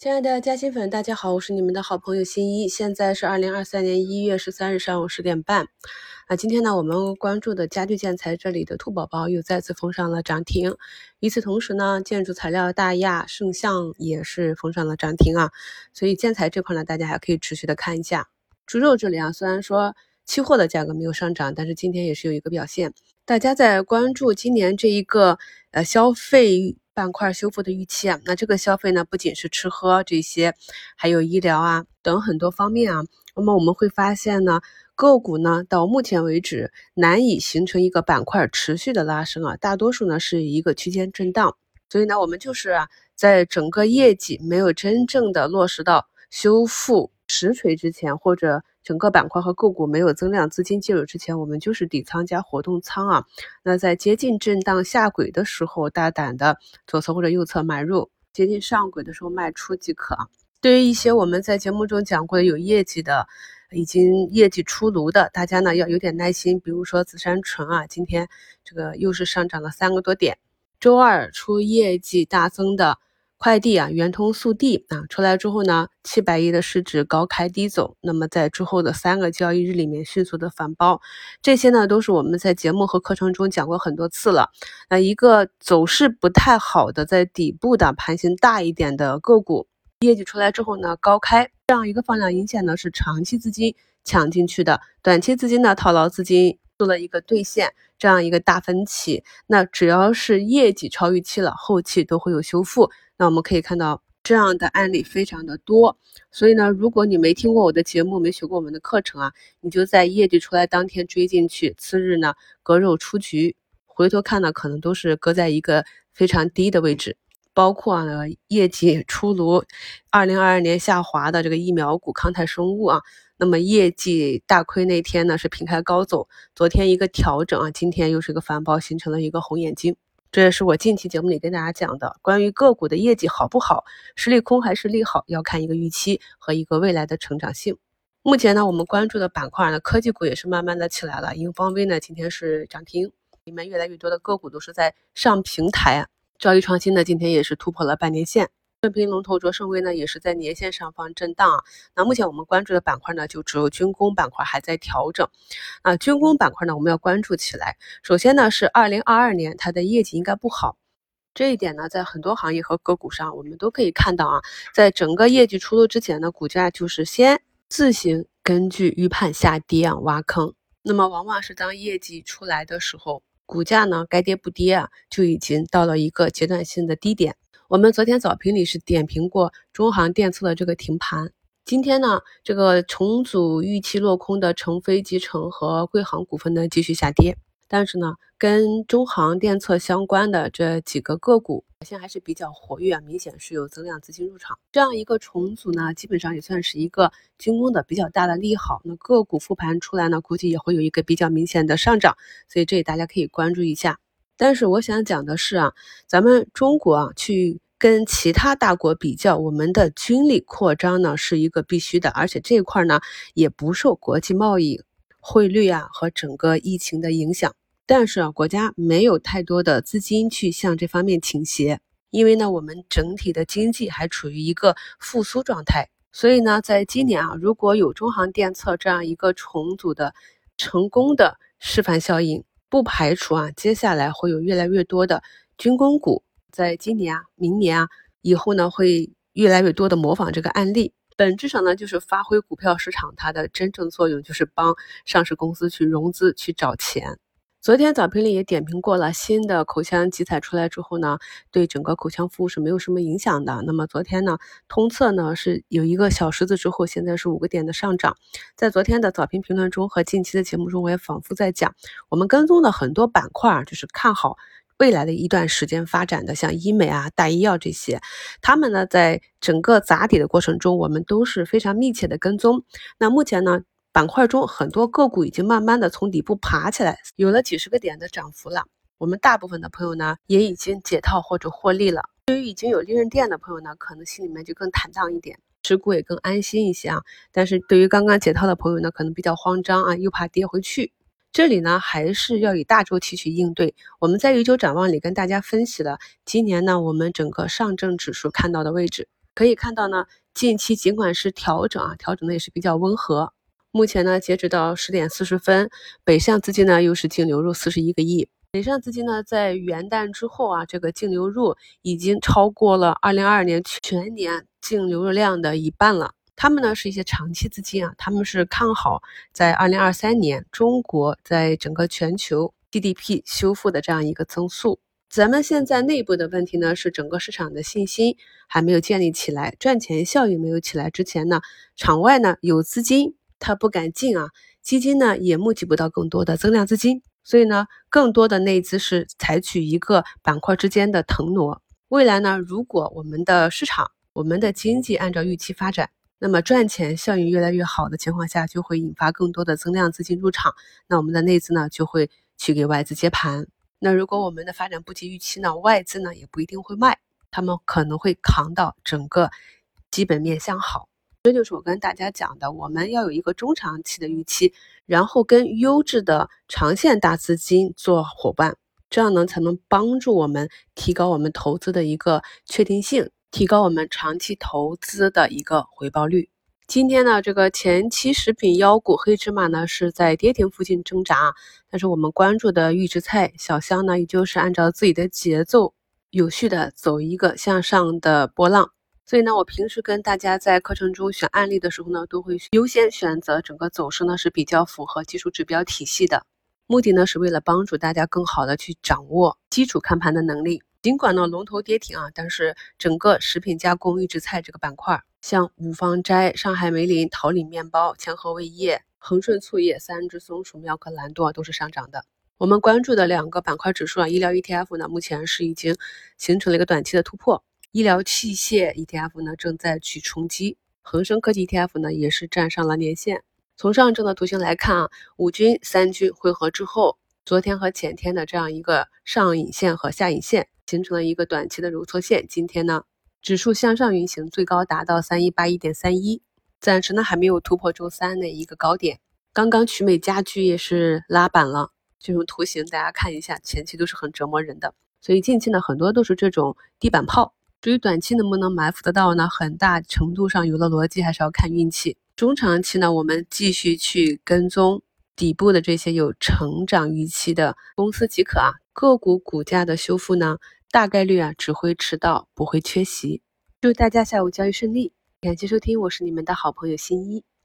亲爱的嘉兴粉，大家好，我是你们的好朋友新一。现在是二零二三年一月十三日上午十点半。啊，今天呢，我们关注的家具建材这里的兔宝宝又再次封上了涨停。与此同时呢，建筑材料大亚、圣象也是封上了涨停啊。所以建材这块呢，大家还可以持续的看一下。猪肉这里啊，虽然说期货的价格没有上涨，但是今天也是有一个表现。大家在关注今年这一个呃消费。板块修复的预期啊，那这个消费呢，不仅是吃喝这些，还有医疗啊等很多方面啊。那么我们会发现呢，个股呢到目前为止难以形成一个板块持续的拉升啊，大多数呢是一个区间震荡。所以呢，我们就是啊，在整个业绩没有真正的落实到修复实锤之前，或者。整个板块和个股没有增量资金介入之前，我们就是底仓加活动仓啊。那在接近震荡下轨的时候，大胆的左侧或者右侧买入；接近上轨的时候卖出即可。对于一些我们在节目中讲过的有业绩的、已经业绩出炉的，大家呢要有点耐心。比如说紫杉醇啊，今天这个又是上涨了三个多点。周二出业绩大增的。快递啊，圆通速递啊，出来之后呢，七百亿的市值高开低走，那么在之后的三个交易日里面迅速的反包，这些呢都是我们在节目和课程中讲过很多次了。那一个走势不太好的，在底部的盘形大一点的个股，业绩出来之后呢，高开这样一个放量阴线呢，是长期资金抢进去的，短期资金呢套牢资金做了一个兑现，这样一个大分歧。那只要是业绩超预期了，后期都会有修复。那我们可以看到这样的案例非常的多，所以呢，如果你没听过我的节目，没学过我们的课程啊，你就在业绩出来当天追进去，次日呢割肉出局，回头看呢，可能都是割在一个非常低的位置。包括呢业绩出炉，二零二二年下滑的这个疫苗股康泰生物啊，那么业绩大亏那天呢是平开高走，昨天一个调整啊，今天又是一个反包，形成了一个红眼睛。这也是我近期节目里跟大家讲的，关于个股的业绩好不好，是利空还是利好，要看一个预期和一个未来的成长性。目前呢，我们关注的板块呢，科技股也是慢慢的起来了。英方威呢，今天是涨停，里面越来越多的个股都是在上平台。兆易创新呢，今天也是突破了半年线。正平龙头卓胜威呢，也是在年线上方震荡啊。那目前我们关注的板块呢，就只有军工板块还在调整。啊，军工板块呢，我们要关注起来。首先呢，是二零二二年它的业绩应该不好，这一点呢，在很多行业和个股上我们都可以看到啊。在整个业绩出炉之前呢，股价就是先自行根据预判下跌啊，挖坑。那么往往是当业绩出来的时候，股价呢该跌不跌啊，就已经到了一个阶段性的低点。我们昨天早评里是点评过中航电测的这个停盘，今天呢，这个重组预期落空的成飞集成和贵航股份呢继续下跌，但是呢，跟中航电测相关的这几个个股表现还是比较活跃啊，明显是有增量资金入场。这样一个重组呢，基本上也算是一个军工的比较大的利好。那个股复盘出来呢，估计也会有一个比较明显的上涨，所以这里大家可以关注一下。但是我想讲的是啊，咱们中国啊，去跟其他大国比较，我们的军力扩张呢是一个必须的，而且这一块呢也不受国际贸易、汇率啊和整个疫情的影响。但是啊，国家没有太多的资金去向这方面倾斜，因为呢，我们整体的经济还处于一个复苏状态。所以呢，在今年啊，如果有中航电测这样一个重组的成功的示范效应。不排除啊，接下来会有越来越多的军工股，在今年啊、明年啊、以后呢，会越来越多的模仿这个案例。本质上呢，就是发挥股票市场它的真正作用，就是帮上市公司去融资、去找钱。昨天早评里也点评过了，新的口腔集采出来之后呢，对整个口腔服务是没有什么影响的。那么昨天呢，通策呢是有一个小十字之后，现在是五个点的上涨。在昨天的早评评论中和近期的节目中，我也反复在讲，我们跟踪的很多板块啊，就是看好未来的一段时间发展的，像医美啊、大医药这些，他们呢在整个砸底的过程中，我们都是非常密切的跟踪。那目前呢？板块中很多个股已经慢慢的从底部爬起来，有了几十个点的涨幅了。我们大部分的朋友呢，也已经解套或者获利了。对于已经有利润店的朋友呢，可能心里面就更坦荡一点，持股也更安心一些啊。但是对于刚刚解套的朋友呢，可能比较慌张啊，又怕跌回去。这里呢，还是要以大周期去应对。我们在一周展望里跟大家分析了今年呢，我们整个上证指数看到的位置。可以看到呢，近期尽管是调整啊，调整的也是比较温和。目前呢，截止到十点四十分，北向资金呢又是净流入四十一个亿。北向资金呢，在元旦之后啊，这个净流入已经超过了二零二二年全年净流入量的一半了。他们呢是一些长期资金啊，他们是看好在二零二三年中国在整个全球 GDP 修复的这样一个增速。咱们现在内部的问题呢，是整个市场的信心还没有建立起来，赚钱效应没有起来之前呢，场外呢有资金他不敢进啊，基金呢也募集不到更多的增量资金。所以呢，更多的内资是采取一个板块之间的腾挪。未来呢，如果我们的市场、我们的经济按照预期发展，那么赚钱效应越来越好的情况下，就会引发更多的增量资金入场。那我们的内资呢，就会去给外资接盘。那如果我们的发展不及预期呢，外资呢也不一定会卖，他们可能会扛到整个基本面向好。这就是我跟大家讲的，我们要有一个中长期的预期，然后跟优质的长线大资金做伙伴，这样呢才能帮助我们提高我们投资的一个确定性，提高我们长期投资的一个回报率。今天呢，这个前期食品妖股黑芝麻呢是在跌停附近挣扎，但是我们关注的预制菜小香呢，依旧是按照自己的节奏，有序的走一个向上的波浪。所以呢，我平时跟大家在课程中选案例的时候呢，都会优先选择整个走势呢是比较符合技术指标体系的，目的呢是为了帮助大家更好的去掌握基础看盘的能力。尽管呢龙头跌停啊，但是整个食品加工预制菜这个板块，像五芳斋、上海梅林、桃李面包、千和味业、恒顺醋业、三只松鼠、妙可蓝多都是上涨的。我们关注的两个板块指数啊，医疗 ETF 呢，目前是已经形成了一个短期的突破。医疗器械 ETF 呢正在去冲击，恒生科技 ETF 呢也是站上了年线。从上证的图形来看啊，五均三均汇合之后，昨天和前天的这样一个上影线和下影线形成了一个短期的揉搓线。今天呢，指数向上运行，最高达到三一八一点三一，暂时呢还没有突破周三的一个高点。刚刚曲美家居也是拉板了，这种图形大家看一下，前期都是很折磨人的，所以近期呢很多都是这种地板炮。至于短期能不能埋伏得到呢？很大程度上有的逻辑，还是要看运气。中长期呢，我们继续去跟踪底部的这些有成长预期的公司即可啊。个股股价的修复呢，大概率啊只会迟到，不会缺席。祝大家下午交易顺利，感谢收听，我是你们的好朋友新一。